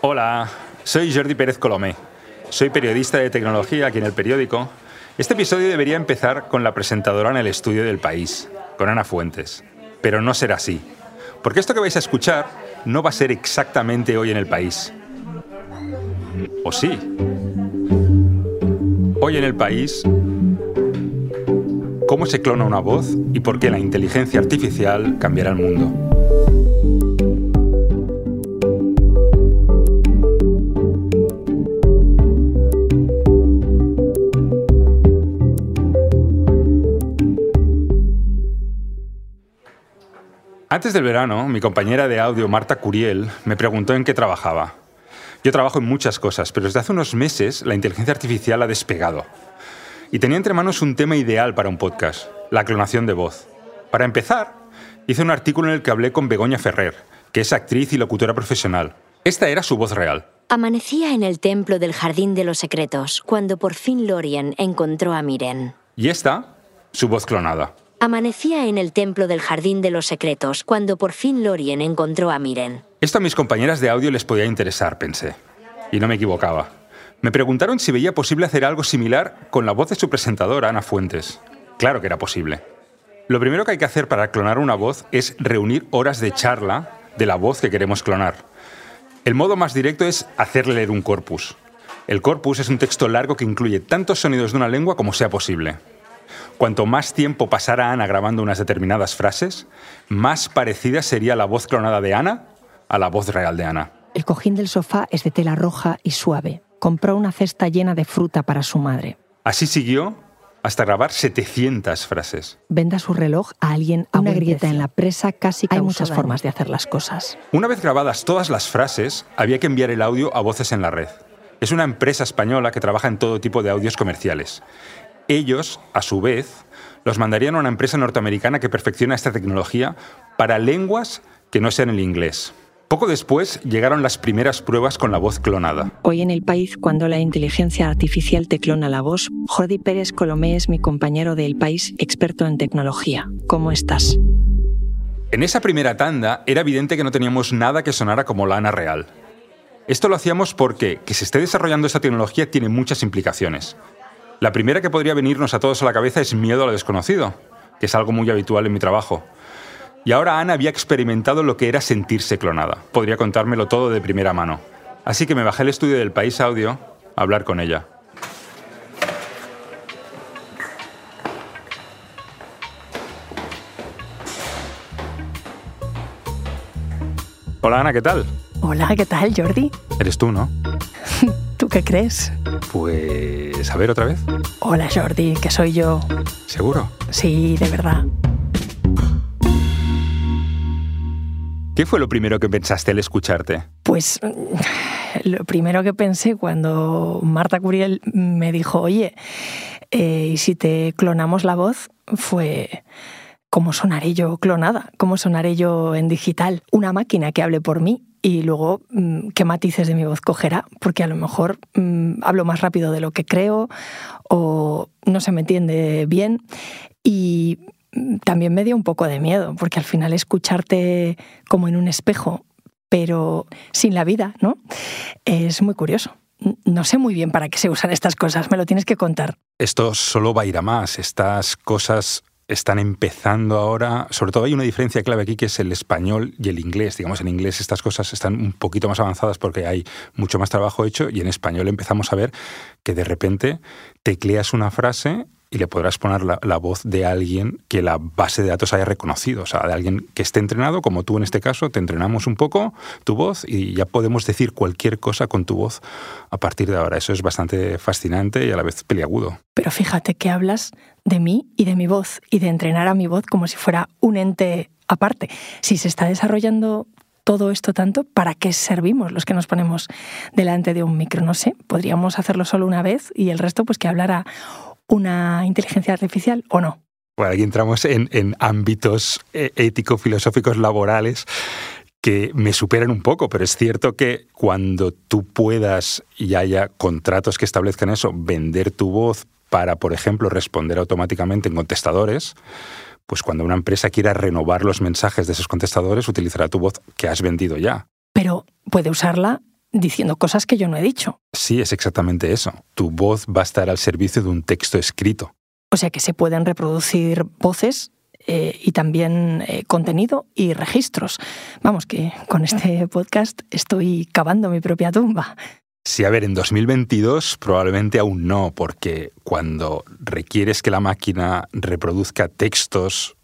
Hola, soy Jordi Pérez Colomé. Soy periodista de tecnología aquí en el periódico. Este episodio debería empezar con la presentadora en el estudio del país, con Ana Fuentes. Pero no será así. Porque esto que vais a escuchar no va a ser exactamente hoy en el país. ¿O sí? Hoy en el país, cómo se clona una voz y por qué la inteligencia artificial cambiará el mundo. Antes del verano, mi compañera de audio, Marta Curiel, me preguntó en qué trabajaba. Yo trabajo en muchas cosas, pero desde hace unos meses la inteligencia artificial ha despegado. Y tenía entre manos un tema ideal para un podcast, la clonación de voz. Para empezar, hice un artículo en el que hablé con Begoña Ferrer, que es actriz y locutora profesional. Esta era su voz real. Amanecía en el templo del Jardín de los Secretos cuando por fin Lorien encontró a Miren. Y esta, su voz clonada. Amanecía en el templo del Jardín de los Secretos cuando por fin Lorien encontró a Miren. Esto a mis compañeras de audio les podía interesar, pensé. Y no me equivocaba. Me preguntaron si veía posible hacer algo similar con la voz de su presentadora, Ana Fuentes. Claro que era posible. Lo primero que hay que hacer para clonar una voz es reunir horas de charla de la voz que queremos clonar. El modo más directo es hacerle leer un corpus. El corpus es un texto largo que incluye tantos sonidos de una lengua como sea posible. Cuanto más tiempo pasara Ana grabando unas determinadas frases, más parecida sería la voz clonada de Ana a la voz real de Ana. El cojín del sofá es de tela roja y suave. Compró una cesta llena de fruta para su madre. Así siguió hasta grabar 700 frases. Venda su reloj a alguien a una grieta en la presa casi Hay muchas formas de hacer las cosas. Una vez grabadas todas las frases, había que enviar el audio a Voces en la Red. Es una empresa española que trabaja en todo tipo de audios comerciales. Ellos, a su vez, los mandarían a una empresa norteamericana que perfecciona esta tecnología para lenguas que no sean el inglés. Poco después llegaron las primeras pruebas con la voz clonada. Hoy en el país, cuando la inteligencia artificial te clona la voz, Jordi Pérez Colomé es mi compañero del país, experto en tecnología. ¿Cómo estás? En esa primera tanda era evidente que no teníamos nada que sonara como la Ana real. Esto lo hacíamos porque que se esté desarrollando esta tecnología tiene muchas implicaciones. La primera que podría venirnos a todos a la cabeza es miedo a lo desconocido, que es algo muy habitual en mi trabajo. Y ahora Ana había experimentado lo que era sentirse clonada. Podría contármelo todo de primera mano. Así que me bajé el estudio del País Audio a hablar con ella. Hola Ana, ¿qué tal? Hola, ¿qué tal, Jordi? Eres tú, ¿no? ¿Tú qué crees? Pues... A ver otra vez. Hola, Jordi, que soy yo. ¿Seguro? Sí, de verdad. ¿Qué fue lo primero que pensaste al escucharte? Pues lo primero que pensé cuando Marta Curiel me dijo, oye, eh, ¿y si te clonamos la voz? Fue, ¿cómo sonaré yo clonada? ¿Cómo sonaré yo en digital? Una máquina que hable por mí y luego mm, qué matices de mi voz cogerá, porque a lo mejor mm, hablo más rápido de lo que creo o no se me entiende bien. Y mm, también me dio un poco de miedo, porque al final escucharte como en un espejo, pero sin la vida, ¿no? Es muy curioso. No sé muy bien para qué se usan estas cosas, me lo tienes que contar. Esto solo va a ir a más. Estas cosas están empezando ahora, sobre todo hay una diferencia clave aquí que es el español y el inglés. Digamos, en inglés estas cosas están un poquito más avanzadas porque hay mucho más trabajo hecho y en español empezamos a ver que de repente tecleas una frase y le podrás poner la, voz de alguien que la base de datos haya reconocido, o sea, de alguien que esté entrenado, como tú en este caso, te entrenamos un poco tu voz y ya podemos decir cualquier cosa con tu voz a partir de ahora. Eso es bastante fascinante y a la vez peliagudo. Pero fíjate que hablas de mí y de mi voz y de entrenar a mi voz como si fuera un ente aparte. Si se está desarrollando todo esto tanto, ¿para qué servimos los que nos ponemos delante de un micro? No sé, podríamos hacerlo solo una vez y el resto pues que hablara una inteligencia artificial o no. Bueno, aquí entramos en, ámbitos eh, ético-filosóficos laborales que me superan un poco, pero es cierto que cuando tú puedas y haya contratos que establezcan eso, vender tu voz para, por ejemplo, responder automáticamente en contestadores, pues cuando una empresa quiera renovar los mensajes de esos contestadores, utilizará tu voz que has vendido ya. Pero puede usarla diciendo cosas que yo no he dicho. Sí, es exactamente eso. Tu voz va a estar al servicio de un texto escrito. O sea que se pueden reproducir voces eh, y también eh, contenido y registros. Vamos, que con este podcast estoy cavando mi propia tumba. Sí, a ver, en 2022 probablemente aún no, porque cuando requieres que la máquina reproduzca textos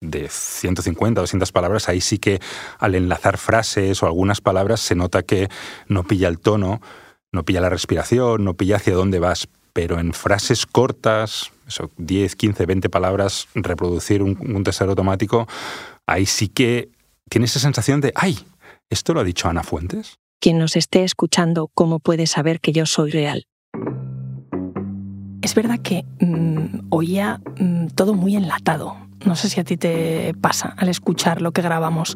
de 150, 200 palabras, ahí sí que al enlazar frases o algunas palabras se nota que no pilla el tono, no pilla la respiración, no pilla hacia dónde vas. Pero en frases cortas, eso, 10, 15, 20 palabras, reproducir un, un testero automático, ahí sí que tienes esa sensación de, ay, ¿esto lo ha dicho Ana Fuentes? Quien nos esté escuchando, ¿cómo puede saber que yo soy real? Es verdad que mm, oía mm, todo muy enlatado. No sé si a ti te pasa al escuchar lo que grabamos.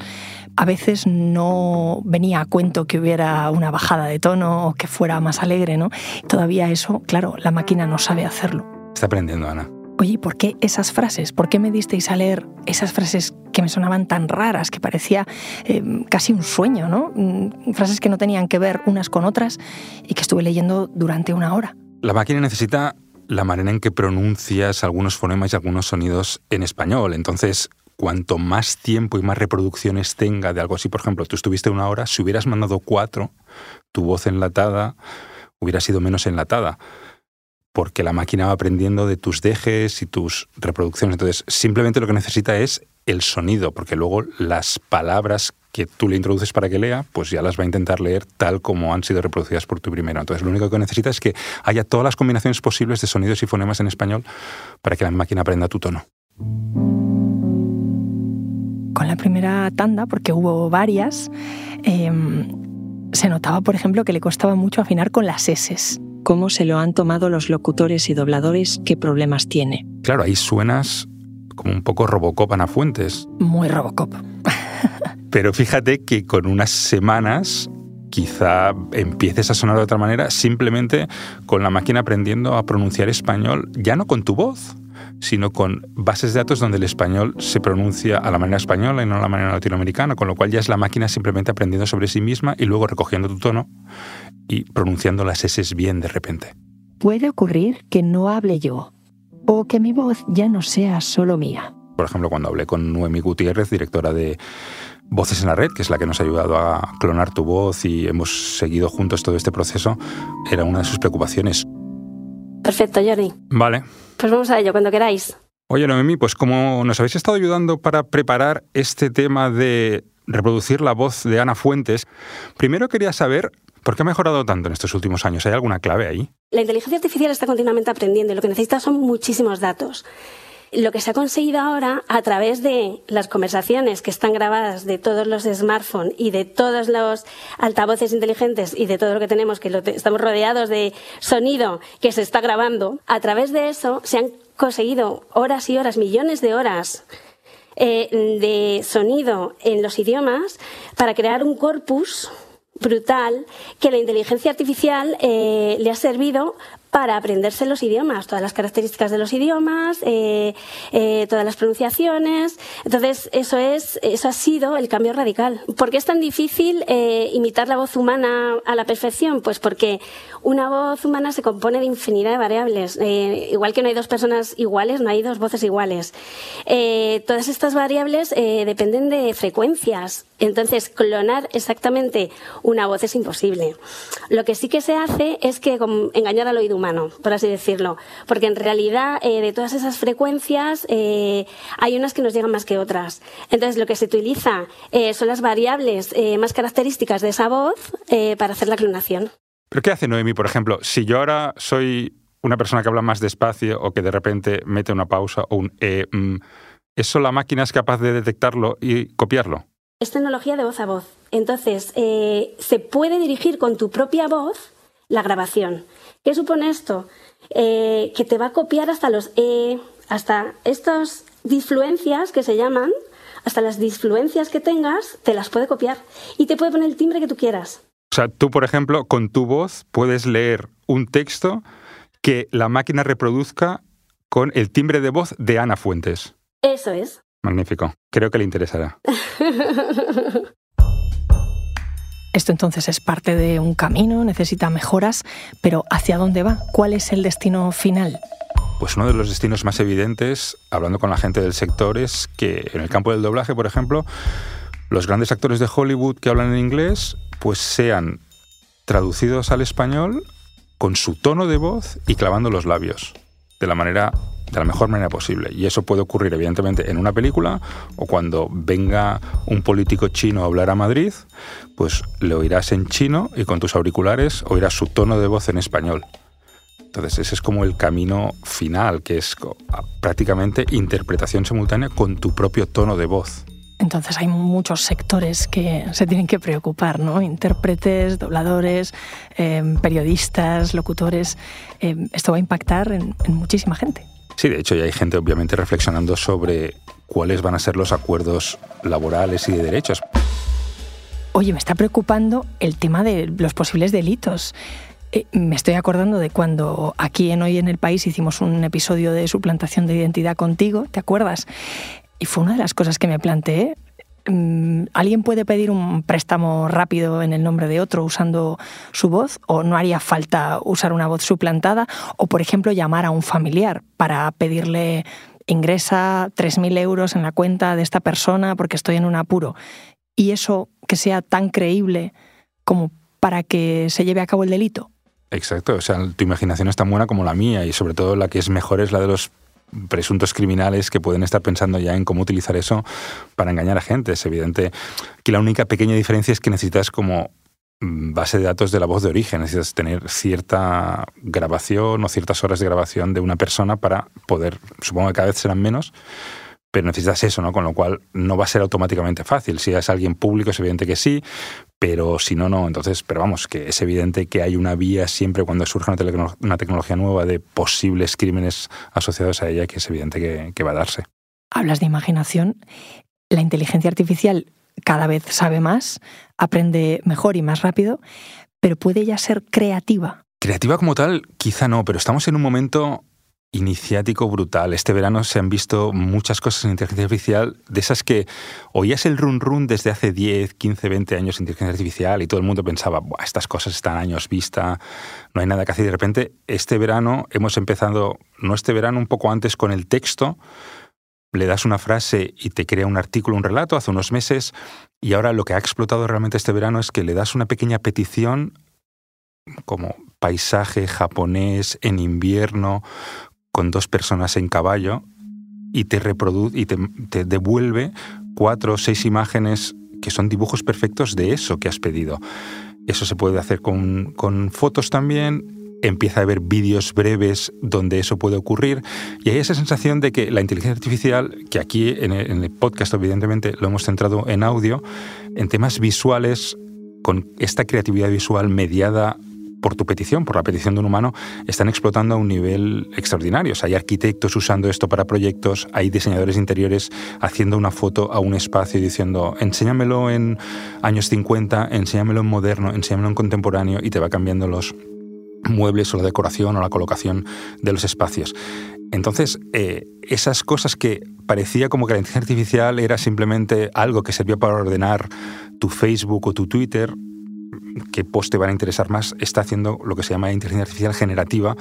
A veces no venía a cuento que hubiera una bajada de tono o que fuera más alegre, ¿no? Todavía eso, claro, la máquina no sabe hacerlo. Está aprendiendo, Ana. Oye, ¿por qué esas frases? ¿Por qué me disteis a leer esas frases que me sonaban tan raras, que parecía eh, casi un sueño, ¿no? Mm, Frases que no tenían que ver unas con otras y que estuve leyendo durante una hora. La máquina necesita la manera en que pronuncias algunos fonemas y algunos sonidos en español. Entonces, cuanto más tiempo y más reproducciones tenga de algo así, por ejemplo, tú estuviste una hora, si hubieras mandado cuatro, tu voz enlatada hubiera sido menos enlatada porque la máquina va aprendiendo de tus dejes y tus reproducciones. Entonces, simplemente lo que necesita es el sonido, porque luego las palabras que tú le introduces para que lea, pues ya las va a intentar leer tal como han sido reproducidas por tu primero. Entonces, lo único que necesita es que haya todas las combinaciones posibles de sonidos y fonemas en español para que la máquina aprenda tu tono. Con la primera tanda, porque hubo varias, eh, se notaba, por ejemplo, que le costaba mucho afinar con las S. ¿Cómo se lo han tomado los locutores y dobladores? ¿Qué problemas tiene? Claro, ahí suenas como un poco Robocop Ana Fuentes. Muy Robocop. Pero fíjate que con unas semanas quizá empieces a sonar de otra manera simplemente con la máquina aprendiendo a pronunciar español, ya no con tu voz, sino con bases de datos donde el español se pronuncia a la manera española y no a la manera latinoamericana, con lo cual ya es la máquina simplemente aprendiendo sobre sí misma y luego recogiendo tu tono y pronunciando las S bien de repente. Puede ocurrir que no hable yo o que mi voz ya no sea solo mía. Por ejemplo, cuando hablé con Noemi Gutiérrez, directora de Voces en la Red, que es la que nos ha ayudado a clonar tu voz y hemos seguido juntos todo este proceso, era una de sus preocupaciones. Perfecto, Jordi. Vale. Pues vamos a ello, cuando queráis. Oye, Noemi, pues como nos habéis estado ayudando para preparar este tema de reproducir la voz de Ana Fuentes, primero quería saber por qué ha mejorado tanto en estos últimos años. ¿Hay alguna clave ahí? La inteligencia artificial está continuamente aprendiendo y lo que necesita son muchísimos datos. Lo que se ha conseguido ahora a través de las conversaciones que están grabadas de todos los smartphones y de todos los altavoces inteligentes y de todo lo que tenemos, que estamos rodeados de sonido que se está grabando, a través de eso se han conseguido horas y horas, millones de horas eh, de sonido en los idiomas para crear un corpus brutal que la inteligencia artificial eh, le ha servido para aprenderse los idiomas, todas las características de los idiomas, eh, eh, todas las pronunciaciones. Entonces, eso es, eso ha sido el cambio radical. ¿Por qué es tan difícil eh, imitar la voz humana a la perfección? Pues porque una voz humana se compone de infinidad de variables. Igual que no hay dos personas iguales, no hay dos voces iguales. Todas estas variables dependen de frecuencias. Entonces, clonar exactamente una voz es imposible. Lo que sí que se hace es que engañar al oído humano, por así decirlo. Porque en realidad, eh, de todas esas frecuencias, eh, hay unas que nos llegan más que otras. Entonces, lo que se utiliza eh, son las variables eh, más características de esa voz eh, para hacer la clonación. ¿Pero qué hace Noemi, por ejemplo? Si yo ahora soy una persona que habla más despacio o que de repente mete una pausa o un eh, mm, ¿eso la máquina es capaz de detectarlo y copiarlo? Es tecnología de voz a voz. Entonces, eh, se puede dirigir con tu propia voz la grabación. ¿Qué supone esto? Eh, que te va a copiar hasta los E, hasta estas disfluencias que se llaman, hasta las disfluencias que tengas, te las puede copiar. Y te puede poner el timbre que tú quieras. O sea, tú, por ejemplo, con tu voz puedes leer un texto que la máquina reproduzca con el timbre de voz de Ana Fuentes. Eso es. Magnífico. Creo que le interesará. Esto entonces es parte de un camino, necesita mejoras, pero ¿hacia dónde va? ¿Cuál es el destino final? Pues uno de los destinos más evidentes, hablando con la gente del sector, es que en el campo del doblaje, por ejemplo, los grandes actores de Hollywood que hablan en inglés, pues sean traducidos al español con su tono de voz y clavando los labios, de la manera de la mejor manera posible. Y eso puede ocurrir, evidentemente, en una película o cuando venga un político chino a hablar a Madrid, pues le oirás en chino y con tus auriculares oirás su tono de voz en español. Entonces ese es como el camino final, que es prácticamente interpretación simultánea con tu propio tono de voz. Entonces hay muchos sectores que se tienen que preocupar, ¿no? Intérpretes, dobladores, em, periodistas, locutores. Em, esto va a impactar en, en muchísima gente. Sí, de hecho ya hay gente obviamente reflexionando sobre cuáles van a ser los acuerdos laborales y de derechos. Oye, me está preocupando el tema de los posibles delitos. Eh, me estoy acordando de cuando aquí en Hoy en el País hicimos un episodio de suplantación de identidad contigo, ¿te acuerdas? Y fue una de las cosas que me planteé. Mm, ¿Alguien puede pedir un préstamo rápido en el nombre de otro usando su voz? ¿O no haría falta usar una voz suplantada? O, por ejemplo, llamar a un familiar para pedirle ingresa 3.000 euros en la cuenta de esta persona porque estoy en un apuro. Y eso que sea tan creíble como para que se lleve a cabo el delito. Exacto, o sea, tu imaginación es tan buena como la mía y sobre todo la que es mejor es la de los presuntos criminales que pueden estar pensando ya en cómo utilizar eso para engañar a gente. Es evidente que la única pequeña diferencia es que necesitas como mm, base de datos de la voz de origen, necesitas tener cierta grabación o ciertas horas de grabación de una persona para poder, supongo que cada vez serán menos, pero necesitas eso, ¿no? Con lo cual no va a ser automáticamente fácil. Si es alguien público es evidente que sí, pero si no, no. Entonces, pero vamos, que es evidente que hay una vía siempre cuando surge una, tecnología nueva de posibles crímenes asociados a ella, que es evidente que, que va a darse. Hablas de imaginación. La inteligencia artificial cada vez sabe más, aprende mejor y más rápido, pero puede ya ser creativa. Creativa como tal, quizá no, pero estamos en un momento iniciático brutal. Este verano se han visto muchas cosas en inteligencia artificial, de esas que oías el run run desde hace 10, 15, 20 años en inteligencia artificial y todo el mundo pensaba, estas cosas están años vista, no hay nada que hacer. Y de repente, este verano hemos empezado, no este verano, un poco antes con el texto, le das una frase y te crea un artículo, un relato hace unos meses, y ahora lo que ha explotado realmente este verano es que le das una pequeña petición como paisaje japonés en invierno, con dos personas en caballo y te reproduce y te, devuelve cuatro o seis imágenes que son dibujos perfectos de eso que has pedido. Eso se puede hacer con, con fotos también, empieza a haber vídeos breves donde eso puede ocurrir y hay esa sensación de que la inteligencia artificial, que aquí en el, podcast evidentemente lo hemos centrado en audio, en temas visuales, con esta creatividad visual mediada por tu petición, por la petición de un humano, están explotando a un nivel extraordinario. hay arquitectos usando esto para proyectos, hay diseñadores interiores haciendo una foto a un espacio y diciendo, enséñamelo en años 50, enséñamelo en moderno, enséñamelo en contemporáneo y te va cambiando los muebles o la decoración o la colocación de los espacios. Entonces, eh, esas cosas que parecía como que la inteligencia artificial era simplemente algo que servía para ordenar tu Facebook o tu Twitter, qué post te van a interesar más, está haciendo lo que se llama inteligencia artificial generativa,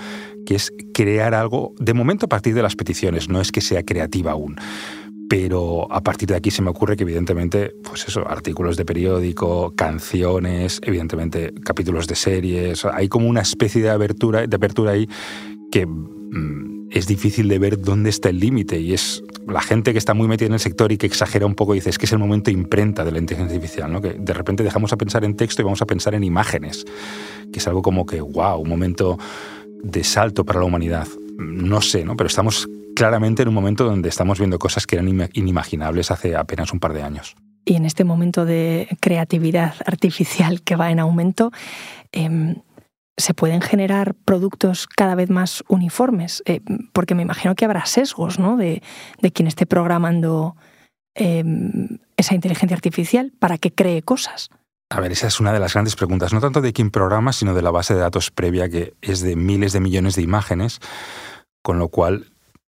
que es crear algo, de momento a partir de las peticiones, no es que sea creativa aún. Pero a partir de aquí se me ocurre que evidentemente, pues eso, artículos de periódico, canciones, evidentemente capítulos de series, hay como una especie de abertura, de apertura ahí que mm, es difícil de ver dónde está el límite y es la gente que está muy metida en el sector y que exagera un poco dice es que es el momento imprenta de la inteligencia artificial, ¿no? que de repente dejamos a pensar en texto y vamos a pensar en imágenes, que es algo como que, wow, un momento de salto para la humanidad. No sé, ¿no? pero estamos claramente en un momento donde estamos viendo cosas que eran inimaginables hace apenas un par de años. Y en este momento de creatividad artificial que va en aumento, eh, se pueden generar productos cada vez más uniformes, eh, porque me imagino que habrá sesgos ¿no? de, quien esté programando em, esa inteligencia artificial para que cree cosas. A ver, esa es una de las grandes preguntas, no tanto de quién programa, sino de la base de datos previa, que es de miles de millones de imágenes, con lo cual,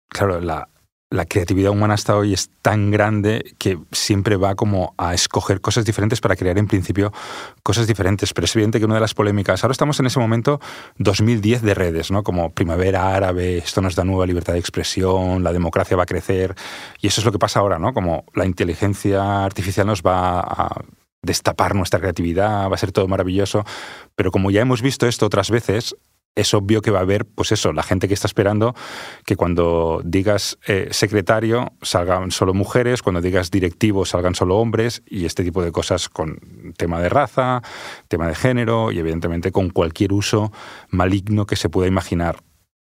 claro, la, la creatividad humana hasta hoy es tan grande que siempre va como a escoger cosas diferentes para crear en principio cosas diferentes. Pero es evidente que una de las polémicas, ahora estamos en ese momento 2010 de redes, ¿no? Como primavera árabe, esto nos da nueva libertad de expresión, la democracia va a crecer. Y eso es lo que pasa ahora, ¿no? Como la inteligencia artificial nos va a destapar nuestra creatividad, va a ser todo maravilloso. Pero como ya hemos visto esto otras veces, es obvio que va a haber, pues eso, la gente que está esperando que cuando digas eh, secretario salgan solo mujeres, cuando digas directivo salgan solo hombres y este tipo de cosas con tema de raza, tema de género y evidentemente con cualquier uso maligno que se pueda imaginar.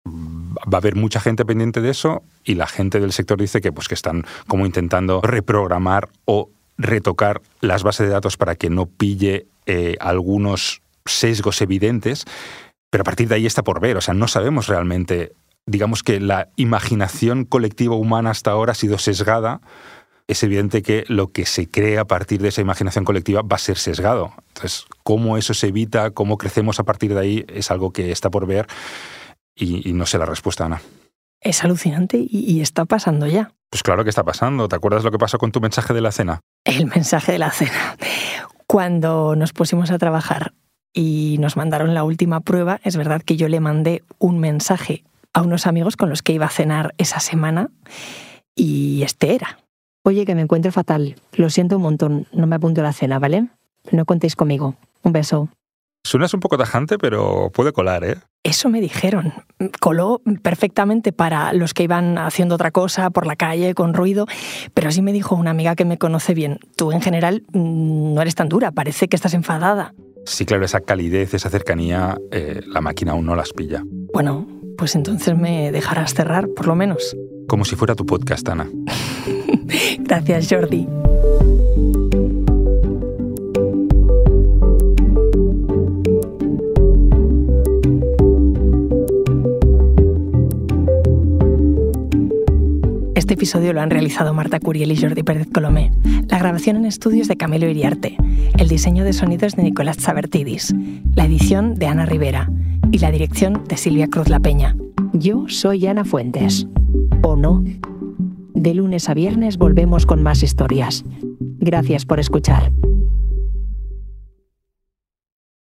Va a haber mucha gente pendiente de eso y la gente del sector dice que, pues, que están como intentando reprogramar o retocar las bases de datos para que no pille eh, algunos sesgos evidentes pero a partir de ahí está por ver, o sea, no sabemos realmente, digamos que la imaginación colectiva humana hasta ahora ha sido sesgada, es evidente que lo que se crea a partir de esa imaginación colectiva va a ser sesgado. Entonces, cómo eso se evita, cómo crecemos a partir de ahí, es algo que está por ver y, no sé la respuesta, Ana. Es alucinante y, y está pasando ya. Pues claro que está pasando. ¿Te acuerdas lo que pasó con tu mensaje de la cena? El mensaje de la cena. Cuando nos pusimos a trabajar y nos mandaron la última prueba, es verdad que yo le mandé un mensaje a unos amigos con los que iba a cenar esa semana y este era. Oye, que me encuentro fatal. Lo siento un montón. No me apunto a la cena, ¿vale? No contéis conmigo. Un beso. Suenas un poco tajante, pero puede colar, ¿eh? Eso me dijeron. Coló perfectamente para los que iban haciendo otra cosa por la calle con ruido, pero así me dijo una amiga que me conoce bien. Tú en general mm, no eres tan dura, parece que estás enfadada. Sí, claro, esa calidez, esa cercanía, eh, la máquina aún no las pilla. Bueno, pues entonces me dejarás cerrar, por lo menos. Como si fuera tu podcast, Ana. Gracias, Jordi. Este episodio lo han realizado Marta Curiel y Jordi Pérez Colomé. La grabación en estudios de Camilo Iriarte. El diseño de sonidos de Nicolás Sabertidis. La edición de Ana Rivera. Y la dirección de Silvia Cruz La Peña. Yo soy Ana Fuentes. ¿O no? De lunes a viernes volvemos con más historias. Gracias por escuchar.